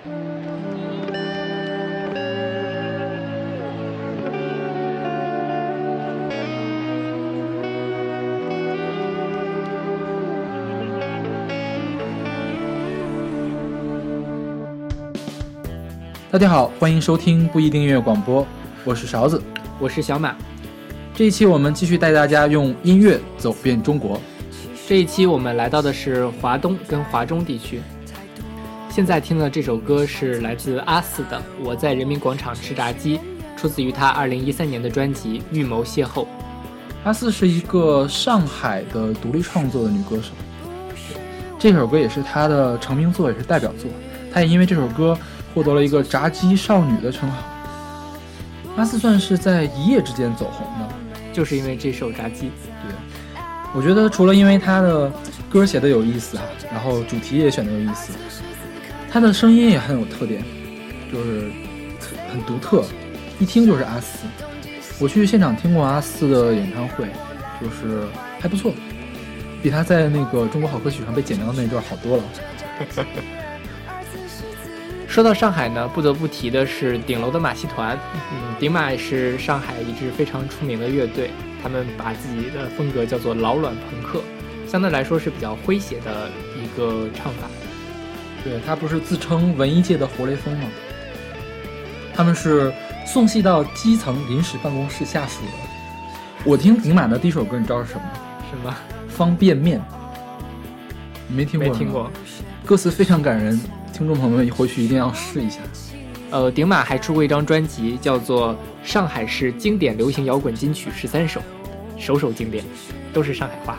大家好，欢迎收听不一定音乐广播，我是勺子，我是小马。这一期我们继续带大家用音乐走遍中国。这一期我们来到的是华东跟华中地区。现在听的这首歌是来自阿四的《我在人民广场吃炸鸡》，出自于他二零一三年的专辑《预谋邂逅》。阿四是一个上海的独立创作的女歌手，这首歌也是她的成名作，也是代表作。她也因为这首歌。获得了一个“炸鸡少女”的称号，阿四算是在一夜之间走红的，就是因为这首炸鸡。对，我觉得除了因为她的歌写的有意思啊，然后主题也选的有意思，他的声音也很有特点，就是很独特，一听就是阿四。我去现场听过阿四的演唱会，就是还不错，比他在那个《中国好歌曲》上被剪掉的那一段好多了。说到上海呢，不得不提的是顶楼的马戏团。嗯，顶马是上海一支非常出名的乐队，他们把自己的风格叫做老卵朋克，相对来说是比较诙谐的一个唱法。对他不是自称文艺界的活雷锋吗？他们是送戏到基层临时办公室下属的。我听顶马的第一首歌，你知道是什么？什么？方便面。没听过？没听过。歌词非常感人。听众朋友们回去一定要试一下。呃，顶马还出过一张专辑，叫做《上海市经典流行摇滚金曲十三首》，首首经典，都是上海话。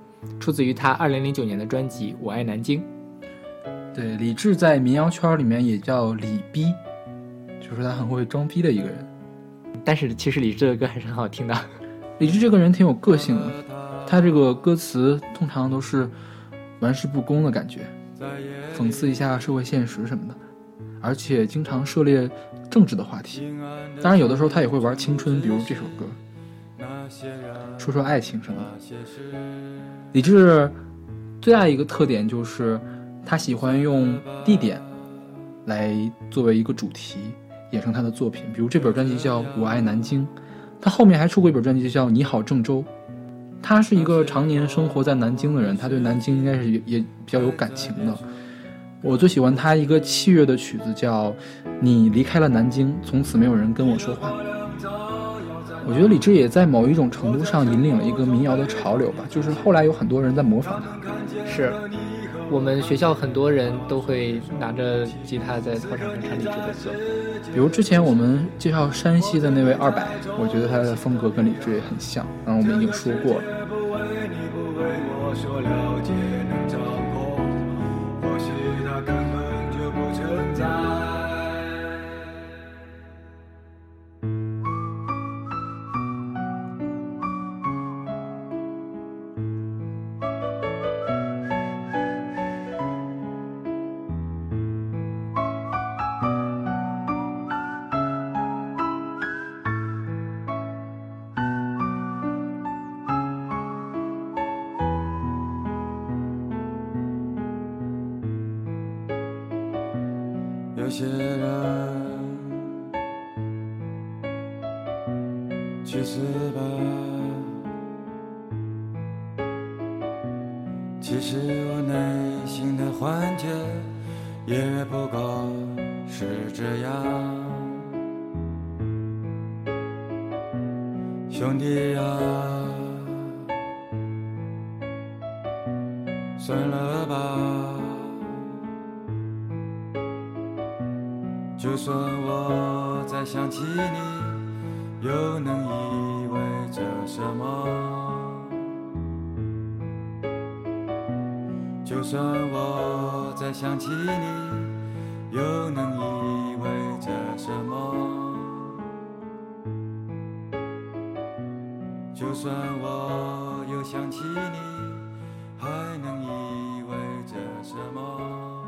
出自于他二零零九年的专辑《我爱南京》。对，李志在民谣圈里面也叫李逼，就是他很会装逼的一个人。但是其实李志的歌还是很好听的。李志这个人挺有个性的，他这个歌词通常都是玩世不恭的感觉，讽刺一下社会现实什么的，而且经常涉猎政治的话题。当然，有的时候他也会玩青春，比如这首歌。说说爱情什么的。李志最大一个特点就是，他喜欢用地点来作为一个主题，演成他的作品。比如这本专辑叫《我爱南京》，他后面还出过一本专辑叫《你好郑州》。他是一个常年生活在南京的人，他对南京应该是也也比较有感情的。我最喜欢他一个器乐的曲子叫《你离开了南京，从此没有人跟我说话》。我觉得李志也在某一种程度上引领了一个民谣的潮流吧，就是后来有很多人在模仿他。是我们学校很多人都会拿着吉他在操场上唱李志的歌，比如之前我们介绍山西的那位二百，我觉得他的风格跟李志也很像，然后我们已经说过了。就算我又想起你，还能意味着什么？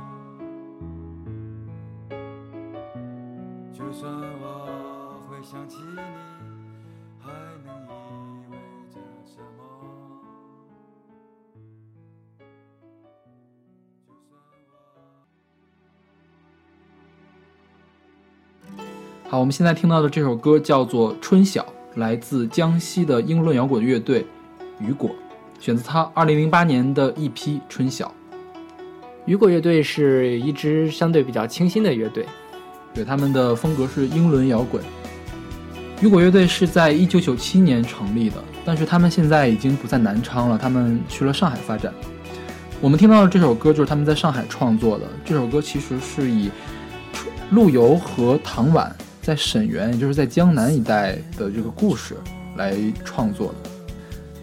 就算我会想起你，还能意味着什么？好，我们现在听到的这首歌叫做《春晓》，来自江西的英伦摇滚乐队雨果，选自他2008年的 EP《春晓》。雨果乐队是一支相对比较清新的乐队，对，他们的风格是英伦摇滚。雨果乐队是在1997年成立的，但是他们现在已经不在南昌了，他们去了上海发展。我们听到的这首歌就是他们在上海创作的。这首歌其实是以陆游和唐婉在沈园，也就是在江南一带的这个故事来创作的。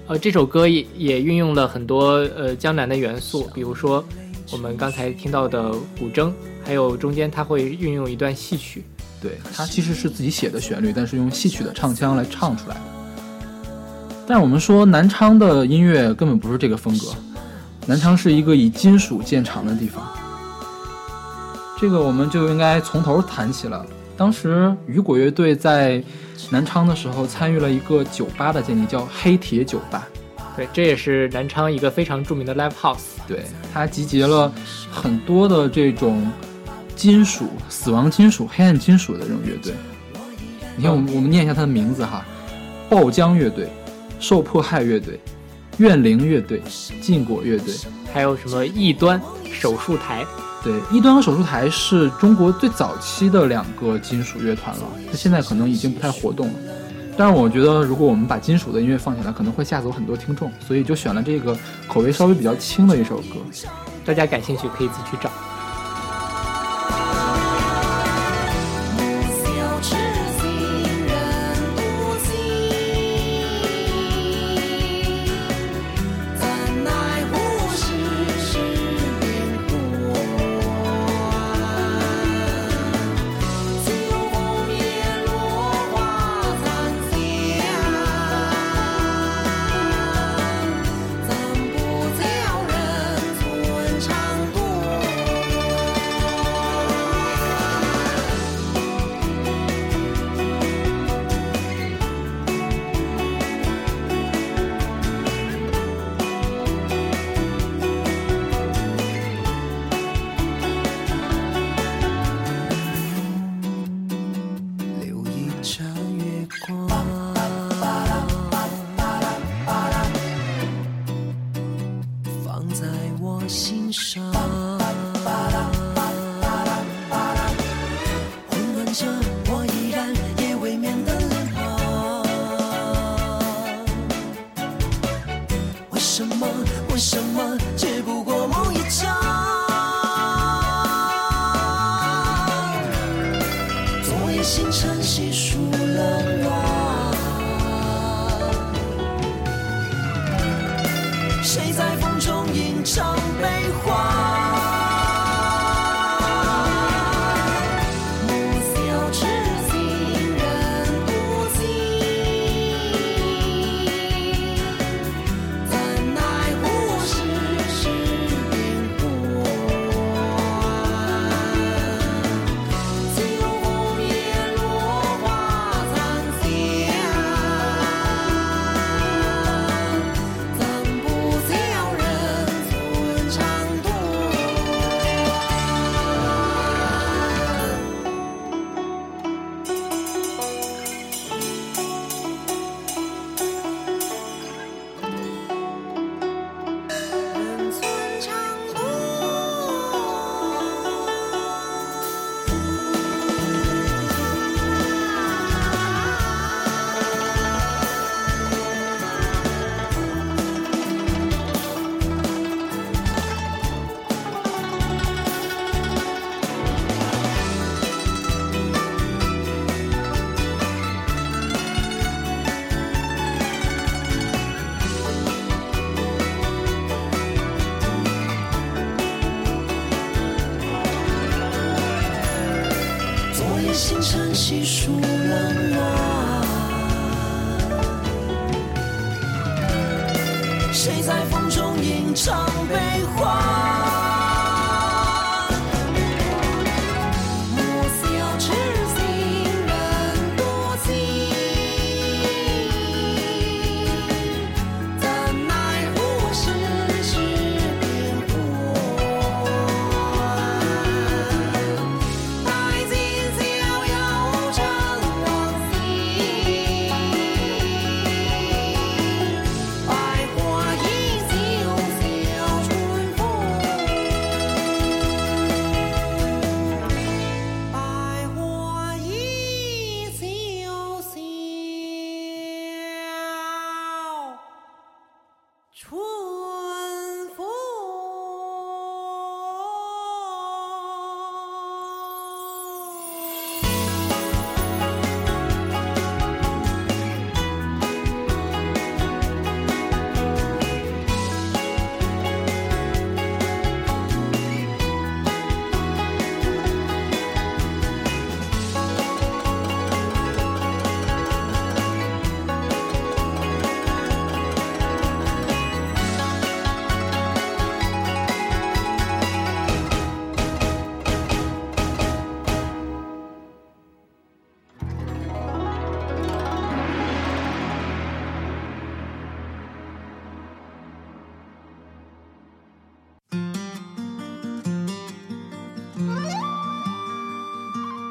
呃，这首歌也也运用了很多呃江南的元素，比如说我们刚才听到的古筝，还有中间它会运用一段戏曲。对，它其实是自己写的旋律，但是用戏曲的唱腔来唱出来的。但是我们说南昌的音乐根本不是这个风格，南昌是一个以金属见长的地方。这个我们就应该从头谈起了。当时雨果乐队在南昌的时候，参与了一个酒吧的建立，叫黑铁酒吧。对，这也是南昌一个非常著名的 live house。对，它集结了很多的这种金属、死亡金属、黑暗金属的这种乐队。你看，我们我们念一下它的名字哈：爆浆乐队、受迫害乐队、怨灵乐队、禁果乐队，还有什么异端手术台。对，一端和手术台是中国最早期的两个金属乐团了，它现在可能已经不太活动了。但是我觉得，如果我们把金属的音乐放起来，可能会吓走很多听众，所以就选了这个口味稍微比较轻的一首歌。大家感兴趣可以自己去找。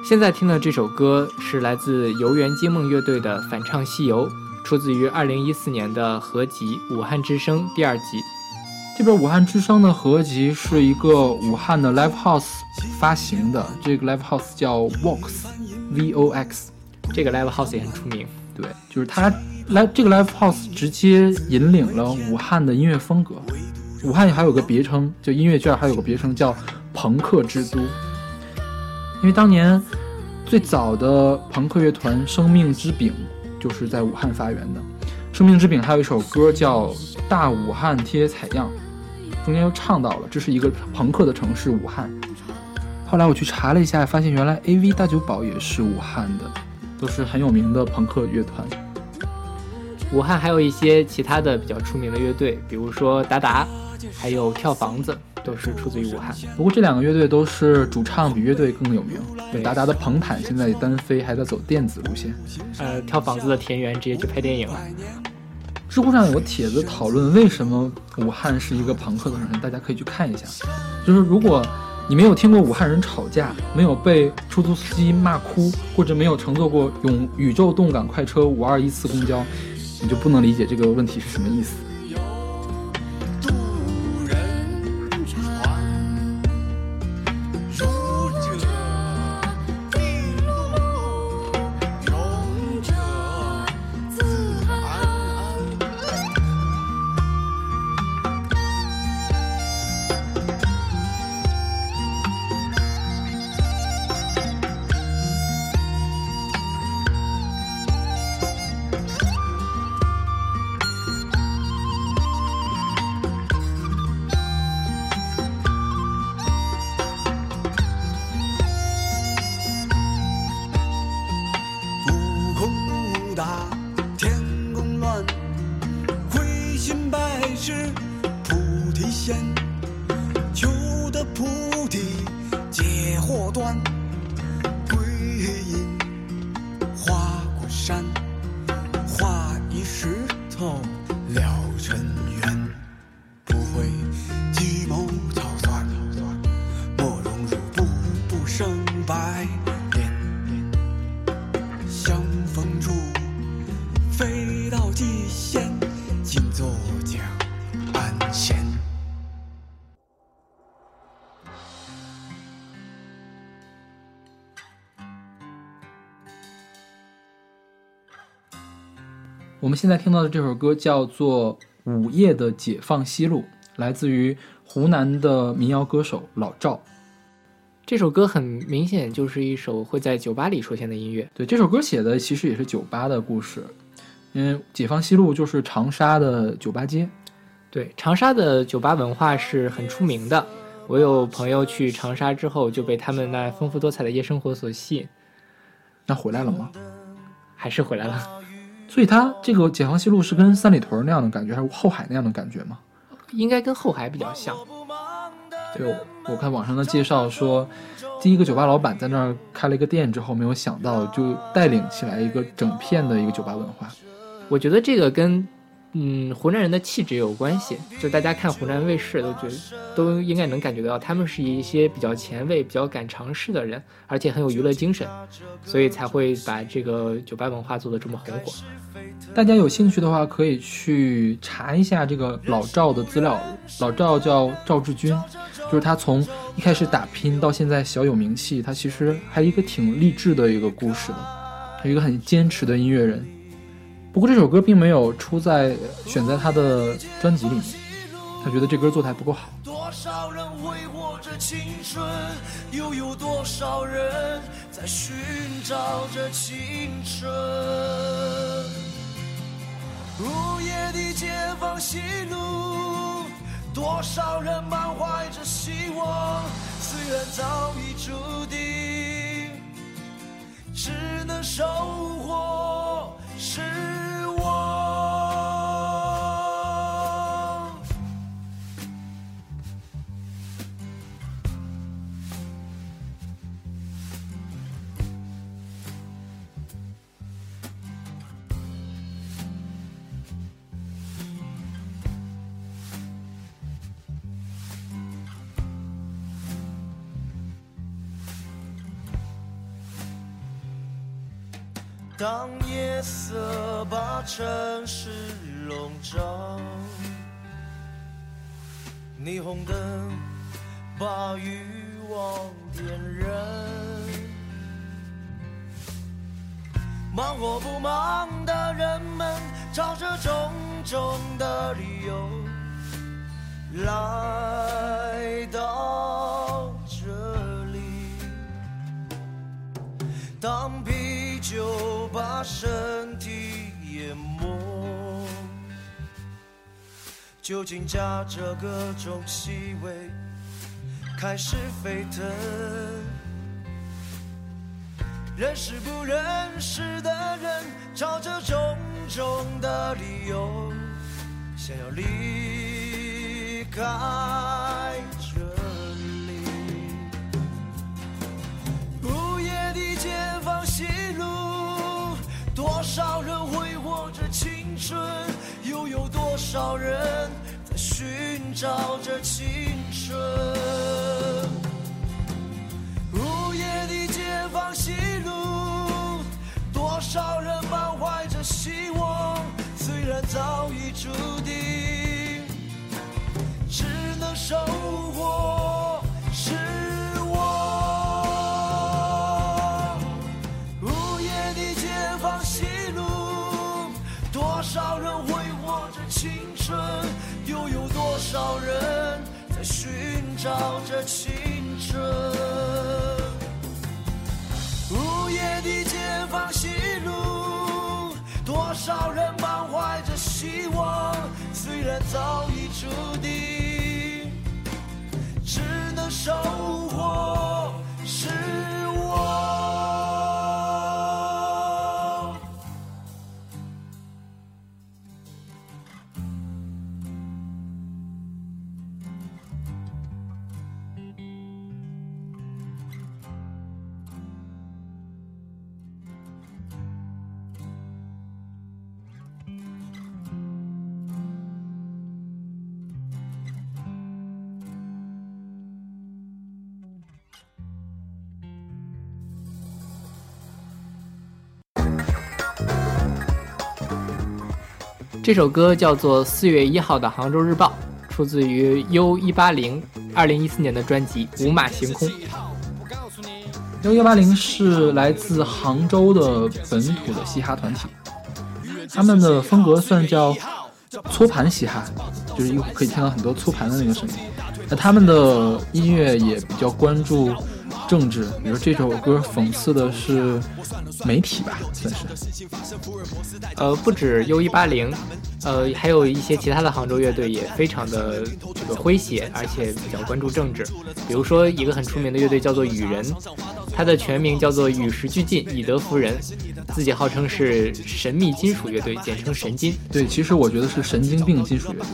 现在听的这首歌是来自游园惊梦乐队的反唱《西游》，出自于二零一四年的合集《武汉之声》第二集。这本《武汉之声》的合集是一个武汉的 live house 发行的，这个 live house 叫 Vox，V O X。这个 live house 也很出名。对，就是它来这个 live house 直接引领了武汉的音乐风格。武汉还有个别称，就音乐圈还有个别称叫朋克之都，因为当年最早的朋克乐团生命之饼就是在武汉发源的。生命之饼还有一首歌叫《大武汉贴采样》，中间又唱到了这是一个朋克的城市武汉。后来我去查了一下，发现原来 AV 大酒保也是武汉的，都是很有名的朋克乐团。武汉还有一些其他的比较出名的乐队，比如说达达，还有跳房子，都是出自于武汉。不过这两个乐队都是主唱比乐队更有名。对达达的彭坦现在单飞，还在走电子路线。呃，跳房子的田园直接去拍电影了。知乎上有个帖子讨论为什么武汉是一个朋克的城市，大家可以去看一下。就是如果你没有听过武汉人吵架，没有被出租司机骂哭，或者没有乘坐过永宇宙动感快车五二一次公交，你就不能理解这个问题是什么意思。我们现在听到的这首歌叫做《午夜的解放西路》，来自于湖南的民谣歌手老赵。这首歌很明显就是一首会在酒吧里出现的音乐。对，这首歌写的其实也是酒吧的故事，因为解放西路就是长沙的酒吧街。对，长沙的酒吧文化是很出名的。我有朋友去长沙之后就被他们那丰富多彩的夜生活所吸引。那回来了吗？还是回来了。所以它这个解放西路是跟三里屯那样的感觉，还是后海那样的感觉吗？应该跟后海比较像。对，我看网上的介绍说，第一个酒吧老板在那儿开了一个店之后，没有想到就带领起来一个整片的一个酒吧文化。我觉得这个跟嗯湖南人的气质有关系，就大家看湖南卫视都觉得都应该能感觉到，他们是一些比较前卫、比较敢尝试的人，而且很有娱乐精神，所以才会把这个酒吧文化做得这么红火。大家有兴趣的话，可以去查一下这个老赵的资料。老赵叫赵志军，就是他从一开始打拼到现在小有名气，他其实还一个挺励志的一个故事的，一个很坚持的音乐人。不过这首歌并没有出在选在他的专辑里面，他觉得这歌做的还不够好。多少人挥霍着青春，又有多少人在寻找着青春？午夜的解放西路，多少人满怀着希望，虽然早已注定，只能收获是当夜色把城市笼罩，霓虹灯把欲望点燃。忙或不忙的人们，找着种种的理由来到这里。当啤酒把身体淹没，酒精夹着各种气味开始沸腾。认识不认识的人，找着种种的理由，想要离开。少人挥霍着青春，又有多少人在寻找着青春？午夜的解放西路，多少人满怀着希望，虽然早已注定，只能守少人在寻找着青春？午夜的解放西路，多少人满怀着希望，虽然早已注定，只能收获失这首歌叫做《四月一号的杭州日报》，出自于 U 一八零二零一四年的专辑《五马行空》。U 幺八零是来自杭州的本土的嘻哈团体，他们的风格算叫搓盘嘻哈，就是一会可以听到很多搓盘的那个声音。那他们的音乐也比较关注政治，比如这首歌讽刺的是媒体吧，算是。呃，不止 U 一八零，呃，还有一些其他的杭州乐队也非常的这个诙谐，而且比较关注政治。比如说一个很出名的乐队叫做雨人，他的全名叫做与时俱进以德服人，自己号称是神秘金属乐队，简称神金。对，其实我觉得是神经病金属乐队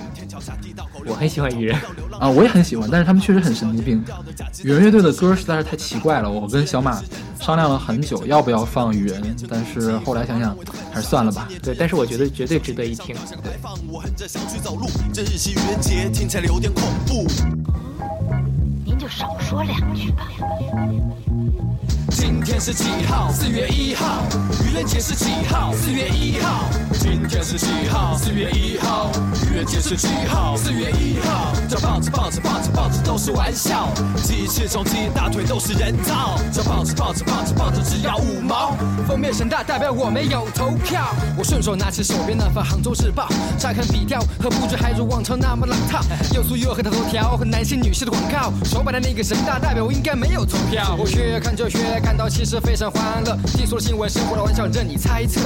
我很喜欢雨人，啊，我也很喜欢，但是他们确实很神经病。雨人乐队的歌实在是太奇怪了，我跟小马商量了很久，要不要放雨人，但是后来想想还是算了吧。对，但是我觉得绝对值得一听。放我哼着小曲走路，这日系愚人节听起来有点恐怖。您就少说两句吧。今天是几号？四月一号。愚人节是几号？四月一号。今天是几号？四月一号。愚人节是几号？四月一号。这报纸报纸报纸报纸都是玩笑，鸡翅中鸡大腿都是人造。这报纸报纸报纸报纸只要五毛。封面神大代表我没有投票。我顺手拿起手边那份《杭州日报》，乍看笔调和布置还如往常那么老套，又粗又黑的头条和男性女性的广告。手把的那个神大代表我应该没有投票。我越看就越看感到其实非常欢乐，听说新闻，生活的玩笑任你猜测。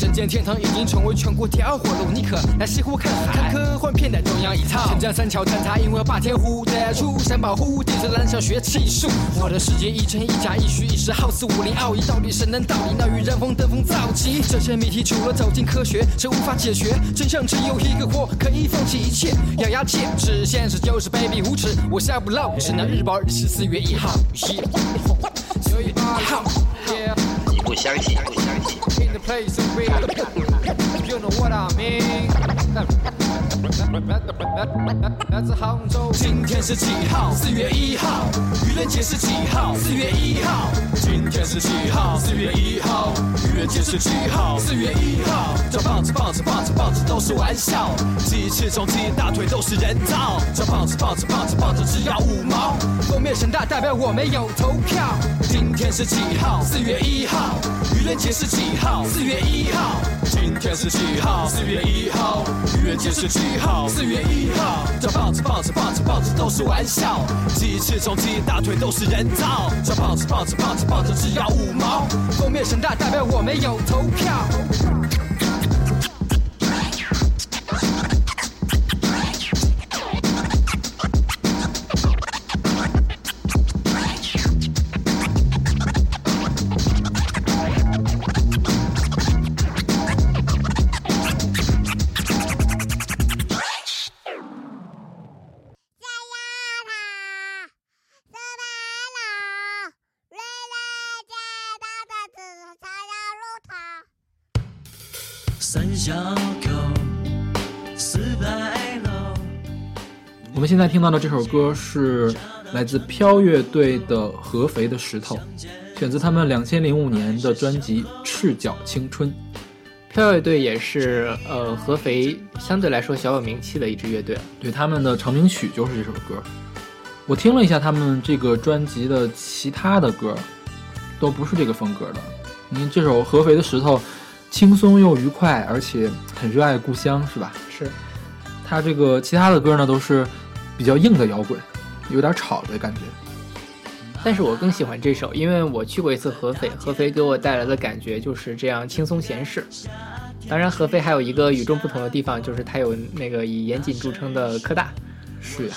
人间天堂已经成为全国第二火炉，你可来西湖看海。看科幻片的中央一套，千江三桥坍塌，因为霸天虎的出山保护，地质蓝翔学技术。我的世界一真一假，一虚一实，好似武林奥义，到底谁能道理？那与人逢登峰造极，这些谜题除了走进科学，是无法解决。真相只有一个，我可以放弃一切，咬牙切齿，现实就是卑鄙无耻。我下不漏，是那日报日期四月一号，你不相信，不相信。in the place of real. You know what I mean? 今天是几号？四月一号。愚人节是几号？四月一号。今天是几号？四月一号。愚人节是几号？四月一号。这报纸报纸报纸报纸都是玩笑，鸡翅中鸡大腿都是人造。这报纸报纸报纸报纸只要五毛。封面神大代表我没有投票。是几号？四月一号。愚人节是几号？四月一号。今天是几号？四月一号。愚人节是几号？四月一号。这报纸报纸报纸报纸都是玩笑，鸡翅中鸡大腿都是人造。这报纸报纸报纸报纸只要五毛。封面神大代表我没有投票。现在听到的这首歌是来自飘乐队的《合肥的石头》，选自他们两千零五年的专辑《赤脚青春》。飘乐队也是呃合肥相对来说小有名气的一支乐队。对，他们的成名曲就是这首歌。我听了一下他们这个专辑的其他的歌，都不是这个风格的。你看这首《合肥的石头》，轻松又愉快，而且很热爱故乡，是吧？是，他这个其他的歌呢，都是比较硬的摇滚，有点吵的感觉。但是我更喜欢这首，因为我去过一次合肥，合肥给我带来的感觉就是这样轻松闲适。当然，合肥还有一个与众不同的地方，就是它有那个以严谨著称的科大。是呀，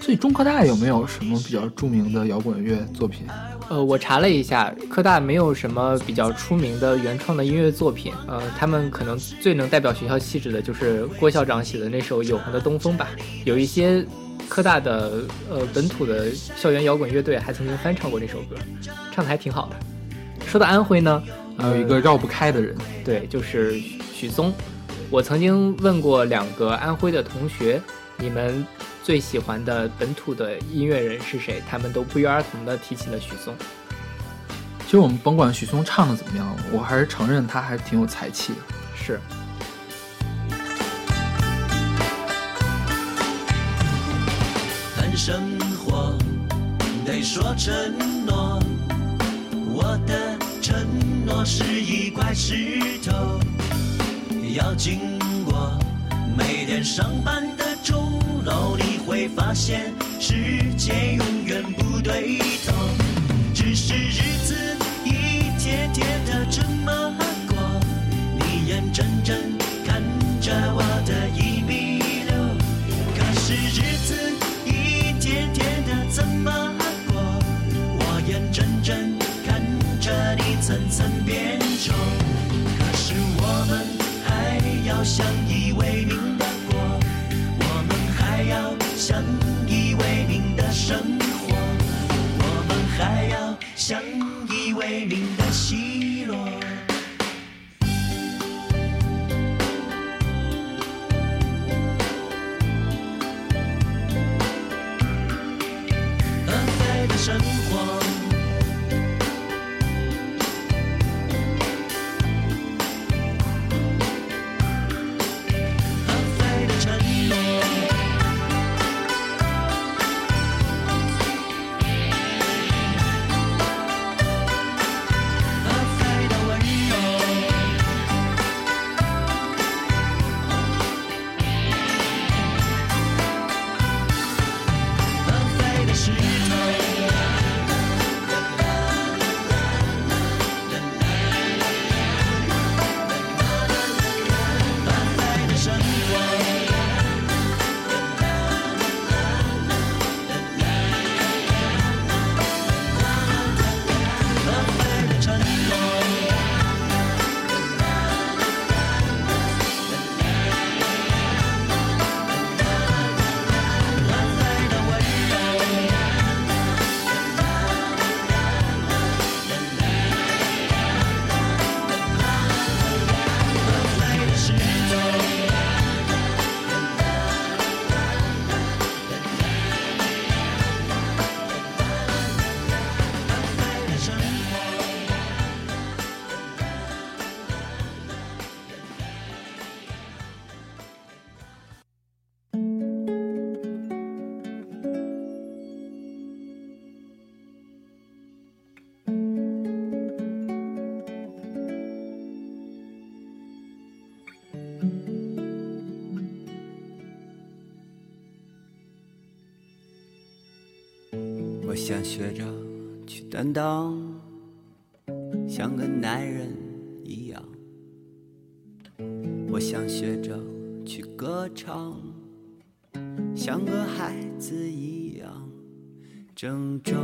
所以中科大有没有什么比较著名的摇滚乐作品？呃，我查了一下，科大没有什么比较出名的原创的音乐作品。呃，他们可能最能代表学校气质的就是郭校长写的那首《永恒的东风》吧。有一些科大的呃本土的校园摇滚乐队还曾经翻唱过这首歌，唱的还挺好的。说到安徽呢，还有一个绕不开的人，对，就是许嵩。我曾经问过两个安徽的同学，你们最喜欢的本土的音乐人是谁？他们都不约而同的提起了许嵩。其实我们甭管许嵩唱的怎么样，我还是承认他还是挺有才气的。是，谈生活得说承诺，我的承诺是一块石头，要经过每天上班的钟楼，你会发现世界永远不对头，只是日子一天天的这么过，你眼睁睁看着我的一米六。可是日子一天天的怎么过？我眼睁睁看着你层层变丑。可是我们还要相相依为命的生学着去担当，像个男人一样。我想学着去歌唱，像个孩子一样。郑州，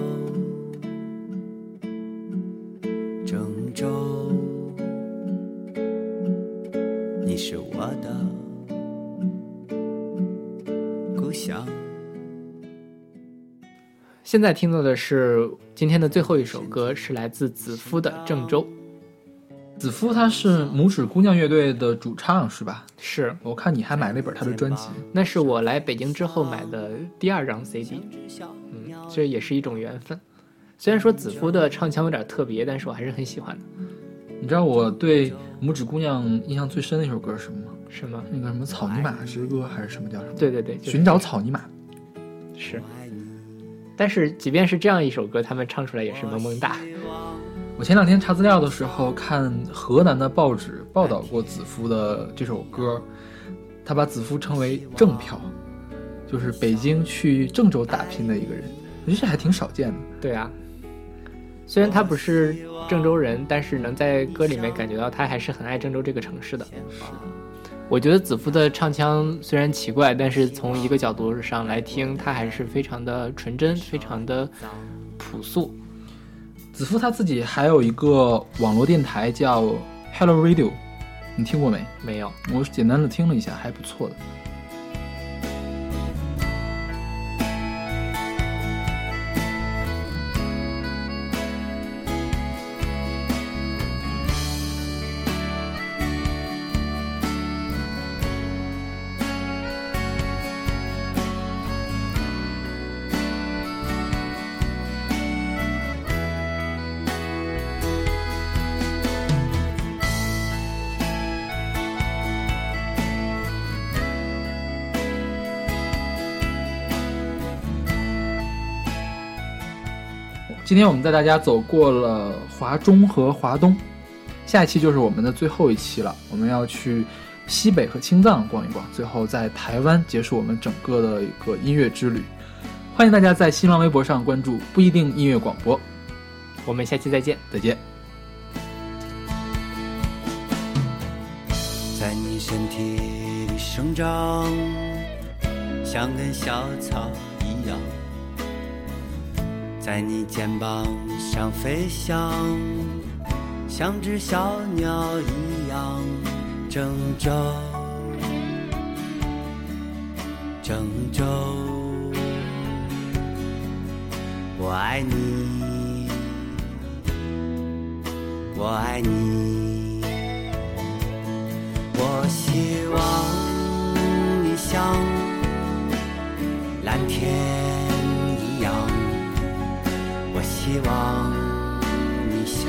现在听到的是今天的最后一首歌，是来自子夫的《郑州》。子夫他是拇指姑娘乐队的主唱是吧？是，我看你还买了一本他的专辑，那是我来北京之后买的第二张 CD。嗯，这也是一种缘分。虽然说子夫的唱腔有点特别，但是我还是很喜欢的。你知道我对拇指姑娘印象最深的一首歌是什么吗？什么？那个什么草泥马之歌还是什么叫什么？对对对，就是寻找草泥马。是。但是即便是这样一首歌，他们唱出来也是萌萌哒。我前两天查资料的时候，看河南的报纸报道过子夫的这首歌，他把子夫称为“郑漂”，就是北京去郑州打拼的一个人，我觉得这还挺少见的。对啊，虽然他不是郑州人，但是能在歌里面感觉到他还是很爱郑州这个城市的。我觉得子夫的唱腔虽然奇怪，但是从一个角度上来听，他还是非常的纯真，非常的朴素。子夫他自己还有一个网络电台叫 Hello Radio，你听过没？没有，我简单的听了一下，还不错的。今天我们带大家走过了华中和华东，下一期就是我们的最后一期了。我们要去西北和青藏逛一逛，最后在台湾结束我们整个的一个音乐之旅。欢迎大家在新浪微博上关注不一定音乐广播，我们下期再见。再见。在你身体里生长，像根小草在你肩膀上飞翔，像只小鸟一样郑州，郑州，我爱你，我爱你，我希望你像蓝天，希望你像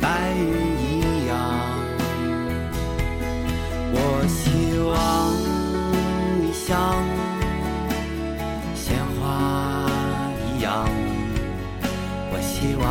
白云一样，我希望你像鲜花一样，我希望